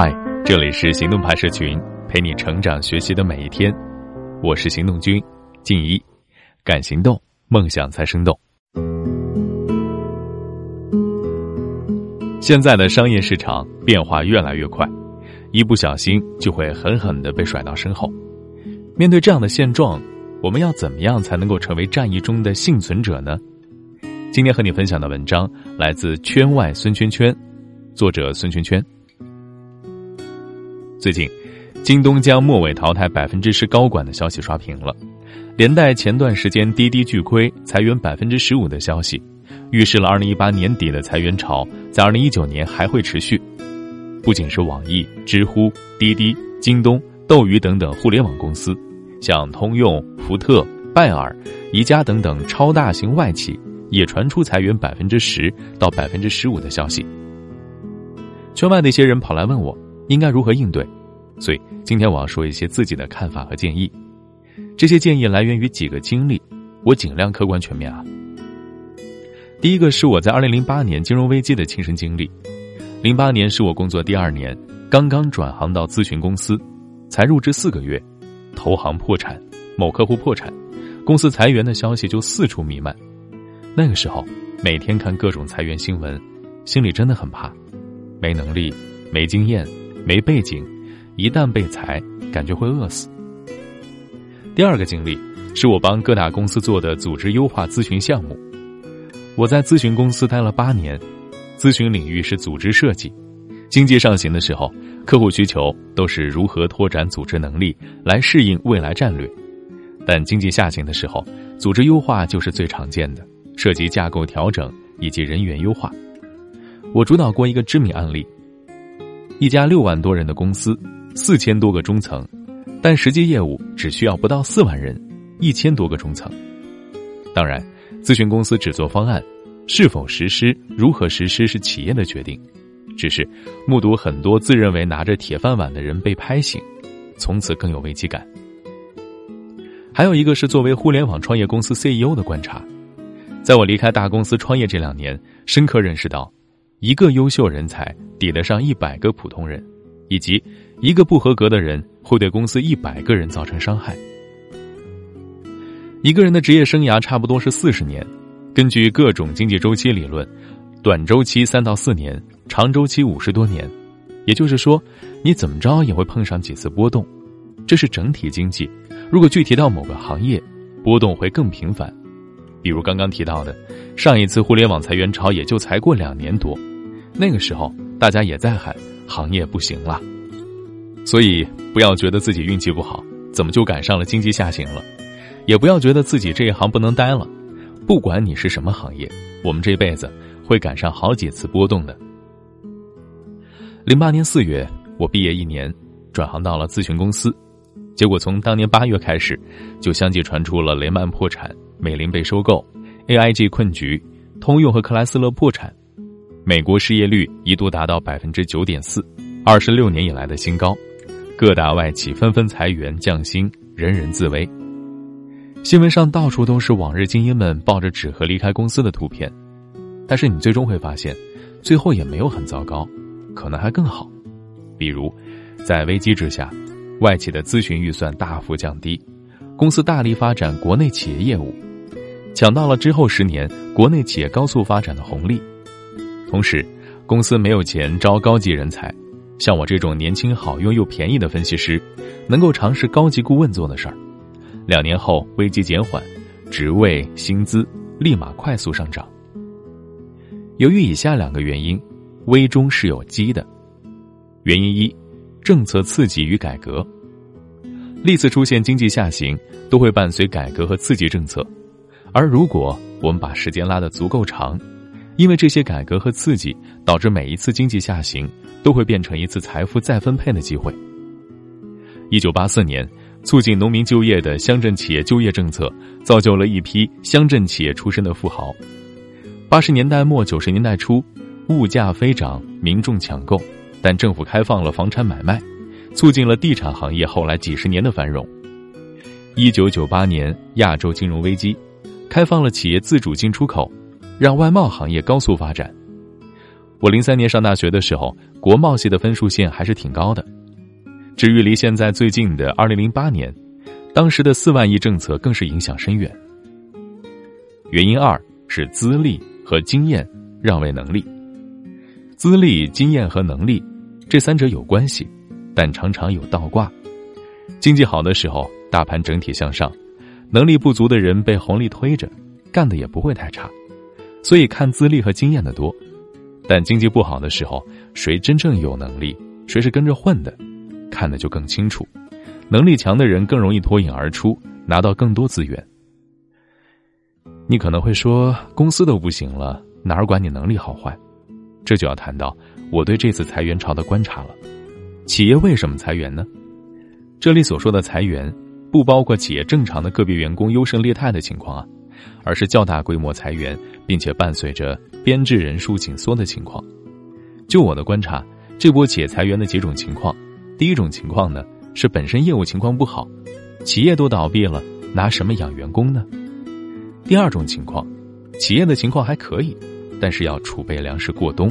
嗨，这里是行动派社群，陪你成长学习的每一天。我是行动君静怡，敢行动，梦想才生动。现在的商业市场变化越来越快，一不小心就会狠狠的被甩到身后。面对这样的现状，我们要怎么样才能够成为战役中的幸存者呢？今天和你分享的文章来自圈外孙圈圈，作者孙圈圈。最近，京东将末尾淘汰百分之十高管的消息刷屏了，连带前段时间滴滴巨亏裁员百分之十五的消息，预示了二零一八年底的裁员潮在二零一九年还会持续。不仅是网易、知乎、滴滴、京东、斗鱼等等互联网公司，像通用、福特、拜耳、宜家等等超大型外企也传出裁员百分之十到百分之十五的消息。圈外的一些人跑来问我。应该如何应对？所以今天我要说一些自己的看法和建议。这些建议来源于几个经历，我尽量客观全面啊。第一个是我在二零零八年金融危机的亲身经历。零八年是我工作第二年，刚刚转行到咨询公司，才入职四个月，投行破产，某客户破产，公司裁员的消息就四处弥漫。那个时候每天看各种裁员新闻，心里真的很怕，没能力，没经验。没背景，一旦被裁，感觉会饿死。第二个经历是我帮各大公司做的组织优化咨询项目。我在咨询公司待了八年，咨询领域是组织设计。经济上行的时候，客户需求都是如何拓展组织能力来适应未来战略；但经济下行的时候，组织优化就是最常见的，涉及架构调整以及人员优化。我主导过一个知名案例。一家六万多人的公司，四千多个中层，但实际业务只需要不到四万人，一千多个中层。当然，咨询公司只做方案，是否实施、如何实施是企业的决定。只是目睹很多自认为拿着铁饭碗的人被拍醒，从此更有危机感。还有一个是作为互联网创业公司 CEO 的观察，在我离开大公司创业这两年，深刻认识到。一个优秀人才抵得上一百个普通人，以及一个不合格的人会对公司一百个人造成伤害。一个人的职业生涯差不多是四十年，根据各种经济周期理论，短周期三到四年，长周期五十多年。也就是说，你怎么着也会碰上几次波动，这是整体经济。如果具体到某个行业，波动会更频繁。比如刚刚提到的，上一次互联网裁员潮也就才过两年多，那个时候大家也在喊行业不行了，所以不要觉得自己运气不好，怎么就赶上了经济下行了，也不要觉得自己这一行不能待了，不管你是什么行业，我们这辈子会赶上好几次波动的。零八年四月，我毕业一年，转行到了咨询公司，结果从当年八月开始，就相继传出了雷曼破产。美林被收购，AIG 困局，通用和克莱斯勒破产，美国失业率一度达到百分之九点四，二十六年以来的新高，各大外企纷纷裁员降薪，人人自危。新闻上到处都是往日精英们抱着纸盒离开公司的图片，但是你最终会发现，最后也没有很糟糕，可能还更好。比如，在危机之下，外企的咨询预算大幅降低，公司大力发展国内企业业务。抢到了之后十年国内企业高速发展的红利，同时，公司没有钱招高级人才，像我这种年轻好用又便宜的分析师，能够尝试高级顾问做的事儿。两年后危机减缓，职位薪资立马快速上涨。由于以下两个原因，危中是有机的。原因一，政策刺激与改革，历次出现经济下行都会伴随改革和刺激政策。而如果我们把时间拉得足够长，因为这些改革和刺激，导致每一次经济下行都会变成一次财富再分配的机会。一九八四年，促进农民就业的乡镇企业就业政策，造就了一批乡镇企业出身的富豪。八十年代末九十年代初，物价飞涨，民众抢购，但政府开放了房产买卖，促进了地产行业后来几十年的繁荣。一九九八年亚洲金融危机。开放了企业自主进出口，让外贸行业高速发展。我零三年上大学的时候，国贸系的分数线还是挺高的。至于离现在最近的二零零八年，当时的四万亿政策更是影响深远。原因二是资历和经验让位能力。资历、经验和能力这三者有关系，但常常有倒挂。经济好的时候，大盘整体向上，能力不足的人被红利推着，干的也不会太差，所以看资历和经验的多。但经济不好的时候，谁真正有能力，谁是跟着混的，看的就更清楚。能力强的人更容易脱颖而出，拿到更多资源。你可能会说，公司都不行了，哪儿管你能力好坏？这就要谈到我对这次裁员潮的观察了。企业为什么裁员呢？这里所说的裁员，不包括企业正常的个别员工优胜劣汰的情况啊，而是较大规模裁员，并且伴随着编制人数紧缩的情况。就我的观察，这波企业裁员的几种情况：第一种情况呢，是本身业务情况不好，企业都倒闭了，拿什么养员工呢？第二种情况，企业的情况还可以。但是要储备粮食过冬，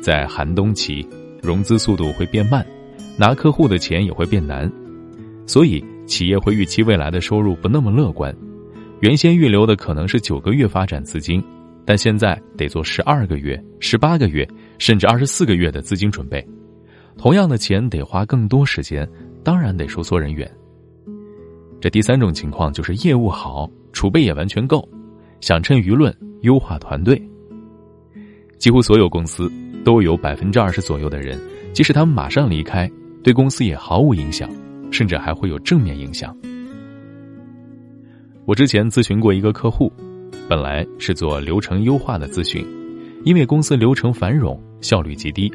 在寒冬期，融资速度会变慢，拿客户的钱也会变难，所以企业会预期未来的收入不那么乐观。原先预留的可能是九个月发展资金，但现在得做十二个月、十八个月，甚至二十四个月的资金准备。同样的钱得花更多时间，当然得收缩人员。这第三种情况就是业务好，储备也完全够，想趁舆论优化团队。几乎所有公司都有百分之二十左右的人，即使他们马上离开，对公司也毫无影响，甚至还会有正面影响。我之前咨询过一个客户，本来是做流程优化的咨询，因为公司流程繁冗，效率极低。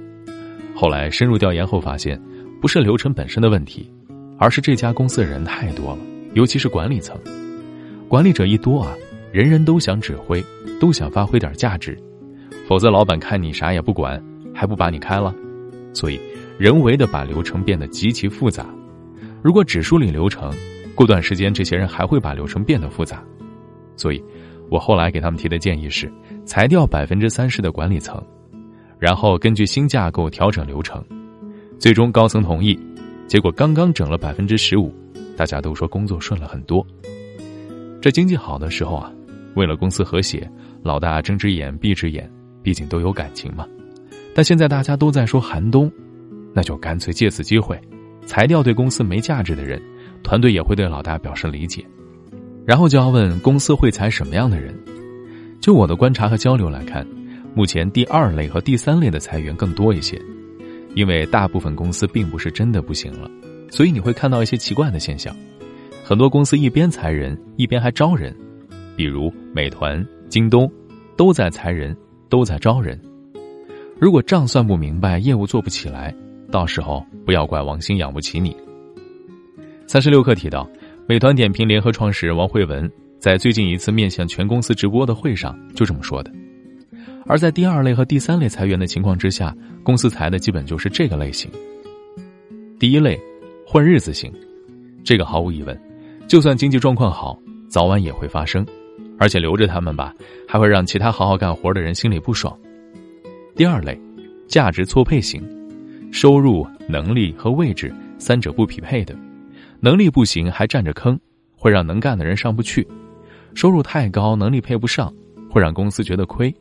后来深入调研后发现，不是流程本身的问题，而是这家公司的人太多了，尤其是管理层。管理者一多啊，人人都想指挥，都想发挥点价值。否则，老板看你啥也不管，还不把你开了？所以，人为的把流程变得极其复杂。如果只梳理流程，过段时间这些人还会把流程变得复杂。所以，我后来给他们提的建议是，裁掉百分之三十的管理层，然后根据新架构调整流程。最终高层同意，结果刚刚整了百分之十五，大家都说工作顺了很多。这经济好的时候啊，为了公司和谐，老大睁只眼闭只眼。毕竟都有感情嘛，但现在大家都在说寒冬，那就干脆借此机会，裁掉对公司没价值的人，团队也会对老大表示理解。然后就要问公司会裁什么样的人？就我的观察和交流来看，目前第二类和第三类的裁员更多一些，因为大部分公司并不是真的不行了，所以你会看到一些奇怪的现象，很多公司一边裁人一边还招人，比如美团、京东，都在裁人。都在招人，如果账算不明白，业务做不起来，到时候不要怪王兴养不起你。三十六课提到，美团点评联合创始人王慧文在最近一次面向全公司直播的会上就这么说的。而在第二类和第三类裁员的情况之下，公司裁的基本就是这个类型。第一类，混日子型，这个毫无疑问，就算经济状况好，早晚也会发生。而且留着他们吧，还会让其他好好干活的人心里不爽。第二类，价值错配型，收入、能力和位置三者不匹配的，能力不行还占着坑，会让能干的人上不去；收入太高，能力配不上，会让公司觉得亏。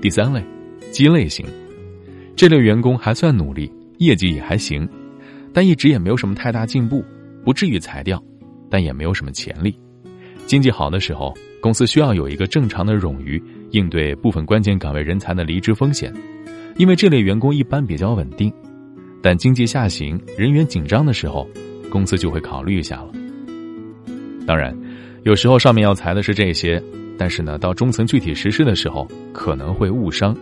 第三类，鸡肋型，这类员工还算努力，业绩也还行，但一直也没有什么太大进步，不至于裁掉，但也没有什么潜力。经济好的时候，公司需要有一个正常的冗余，应对部分关键岗位人才的离职风险，因为这类员工一般比较稳定。但经济下行、人员紧张的时候，公司就会考虑一下了。当然，有时候上面要裁的是这些，但是呢，到中层具体实施的时候，可能会误伤。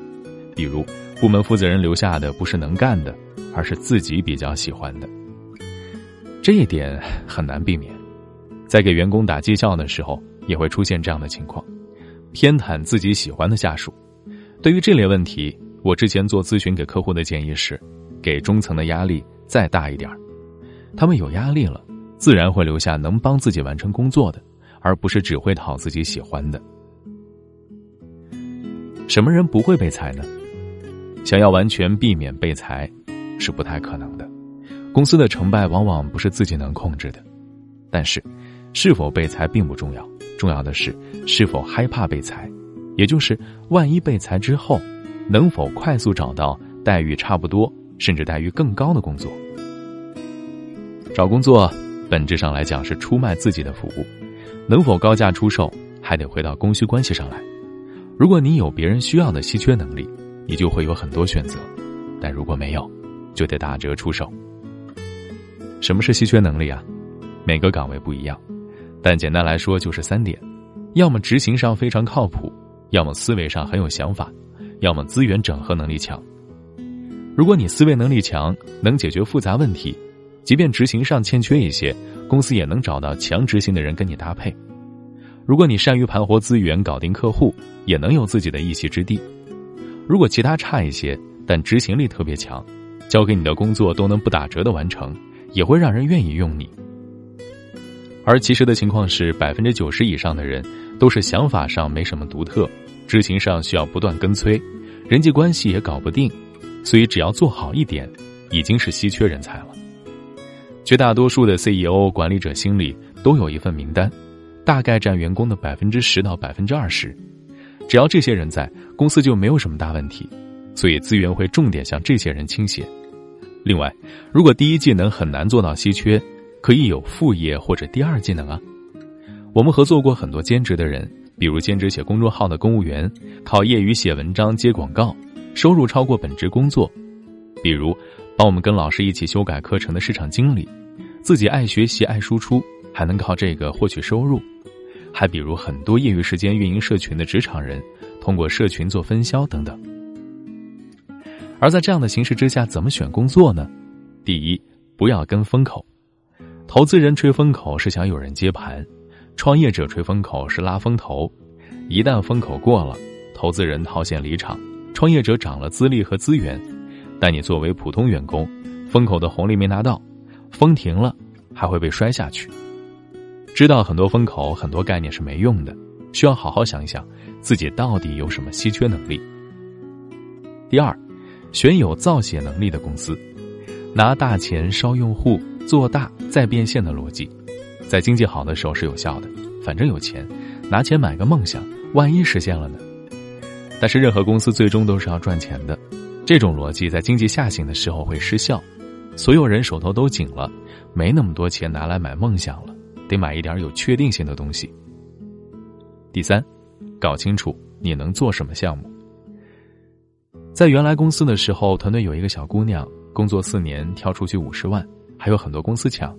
比如，部门负责人留下的不是能干的，而是自己比较喜欢的，这一点很难避免。在给员工打绩效的时候，也会出现这样的情况，偏袒自己喜欢的下属。对于这类问题，我之前做咨询给客户的建议是，给中层的压力再大一点儿他们有压力了，自然会留下能帮自己完成工作的，而不是只会讨自己喜欢的。什么人不会被裁呢？想要完全避免被裁，是不太可能的。公司的成败往往不是自己能控制的。但是，是否被裁并不重要，重要的是是否害怕被裁，也就是万一被裁之后，能否快速找到待遇差不多甚至待遇更高的工作。找工作本质上来讲是出卖自己的服务，能否高价出售，还得回到供需关系上来。如果你有别人需要的稀缺能力，你就会有很多选择；但如果没有，就得打折出售。什么是稀缺能力啊？每个岗位不一样，但简单来说就是三点：要么执行上非常靠谱，要么思维上很有想法，要么资源整合能力强。如果你思维能力强，能解决复杂问题，即便执行上欠缺一些，公司也能找到强执行的人跟你搭配。如果你善于盘活资源、搞定客户，也能有自己的一席之地。如果其他差一些，但执行力特别强，交给你的工作都能不打折的完成，也会让人愿意用你。而其实的情况是，百分之九十以上的人都是想法上没什么独特，执行上需要不断跟催，人际关系也搞不定，所以只要做好一点，已经是稀缺人才了。绝大多数的 CEO 管理者心里都有一份名单，大概占员工的百分之十到百分之二十，只要这些人在，公司就没有什么大问题，所以资源会重点向这些人倾斜。另外，如果第一技能很难做到稀缺。可以有副业或者第二技能啊。我们合作过很多兼职的人，比如兼职写公众号的公务员，靠业余写文章接广告，收入超过本职工作；比如帮我们跟老师一起修改课程的市场经理，自己爱学习爱输出，还能靠这个获取收入；还比如很多业余时间运营社群的职场人，通过社群做分销等等。而在这样的形势之下，怎么选工作呢？第一，不要跟风口。投资人吹风口是想有人接盘，创业者吹风口是拉风头。一旦风口过了，投资人套现离场，创业者涨了资历和资源，但你作为普通员工，风口的红利没拿到，风停了还会被摔下去。知道很多风口、很多概念是没用的，需要好好想一想自己到底有什么稀缺能力。第二，选有造血能力的公司，拿大钱烧用户。做大再变现的逻辑，在经济好的时候是有效的。反正有钱，拿钱买个梦想，万一实现了呢？但是任何公司最终都是要赚钱的，这种逻辑在经济下行的时候会失效。所有人手头都紧了，没那么多钱拿来买梦想了，得买一点有确定性的东西。第三，搞清楚你能做什么项目。在原来公司的时候，团队有一个小姑娘，工作四年跳出去五十万。还有很多公司抢，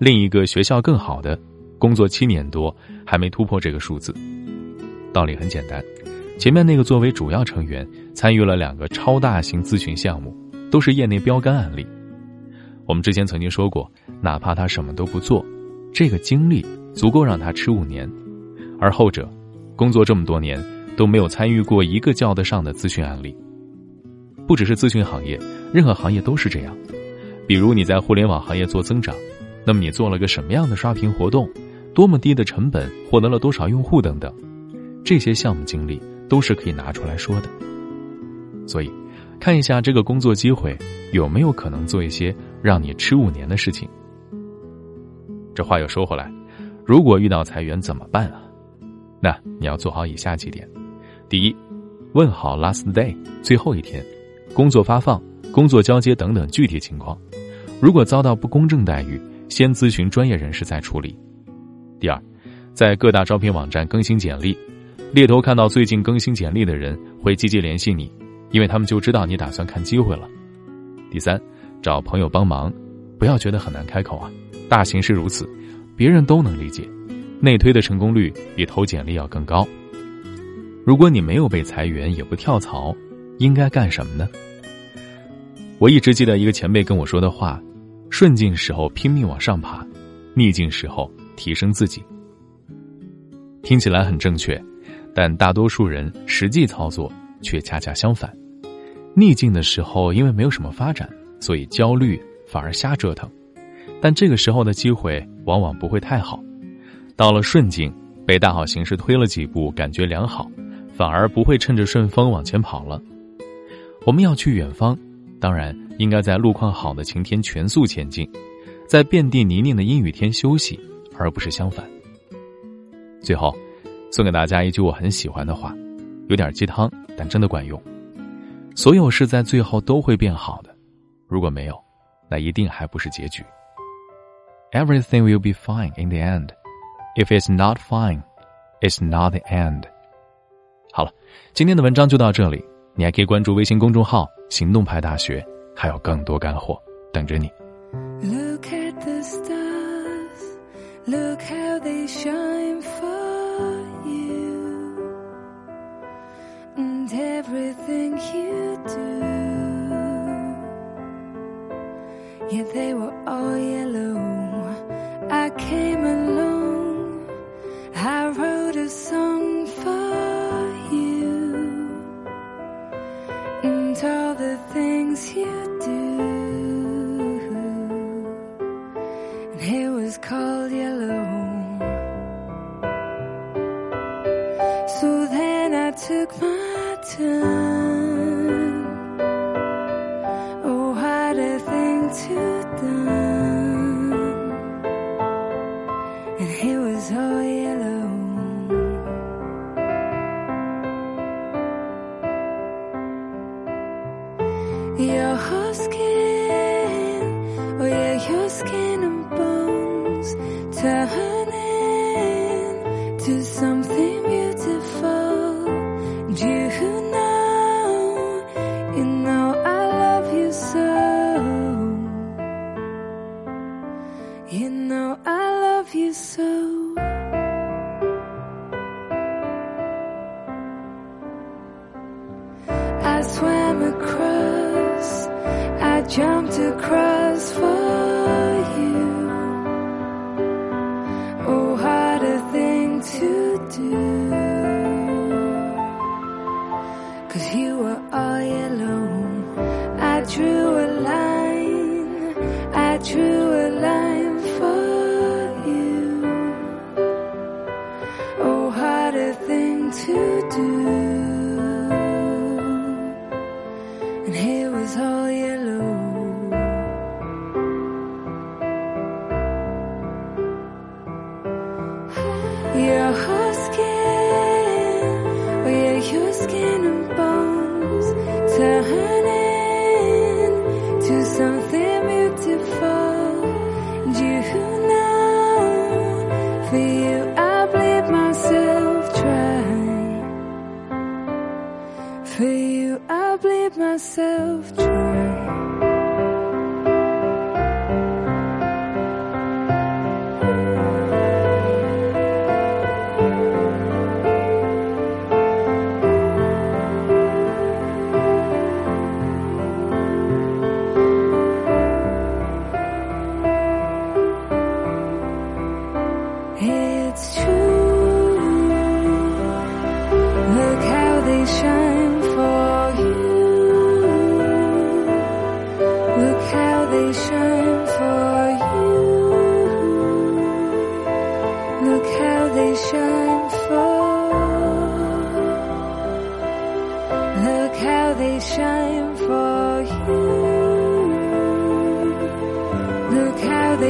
另一个学校更好的，工作七年多还没突破这个数字。道理很简单，前面那个作为主要成员参与了两个超大型咨询项目，都是业内标杆案例。我们之前曾经说过，哪怕他什么都不做，这个经历足够让他吃五年。而后者，工作这么多年都没有参与过一个叫得上的咨询案例。不只是咨询行业，任何行业都是这样。比如你在互联网行业做增长，那么你做了个什么样的刷屏活动，多么低的成本获得了多少用户等等，这些项目经历都是可以拿出来说的。所以，看一下这个工作机会有没有可能做一些让你吃五年的事情。这话又说回来，如果遇到裁员怎么办啊？那你要做好以下几点：第一，问好 last day 最后一天，工作发放、工作交接等等具体情况。如果遭到不公正待遇，先咨询专业人士再处理。第二，在各大招聘网站更新简历，猎头看到最近更新简历的人会积极联系你，因为他们就知道你打算看机会了。第三，找朋友帮忙，不要觉得很难开口啊，大形势如此，别人都能理解。内推的成功率比投简历要更高。如果你没有被裁员，也不跳槽，应该干什么呢？我一直记得一个前辈跟我说的话。顺境时候拼命往上爬，逆境时候提升自己。听起来很正确，但大多数人实际操作却恰恰相反。逆境的时候因为没有什么发展，所以焦虑反而瞎折腾，但这个时候的机会往往不会太好。到了顺境，被大好形势推了几步，感觉良好，反而不会趁着顺风往前跑了。我们要去远方，当然应该在路况好的晴天全速前进，在遍地泥泞的阴雨天休息，而不是相反。最后，送给大家一句我很喜欢的话，有点鸡汤，但真的管用。所有事在最后都会变好的，如果没有，那一定还不是结局。Everything will be fine in the end. If it's not fine, it's not the end. 好了，今天的文章就到这里。你还可以关注微信公众号“行动派大学”，还有更多干货等着你。Look at the stars, look how they shine for you, and everything you do. Yet they were all yellow. And it was all yellow. Across, I jumped across for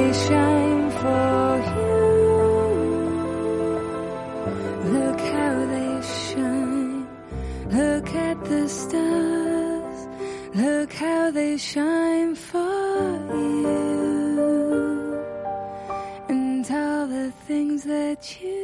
they shine for you. Look how they shine. Look at the stars. Look how they shine for you. And all the things that you.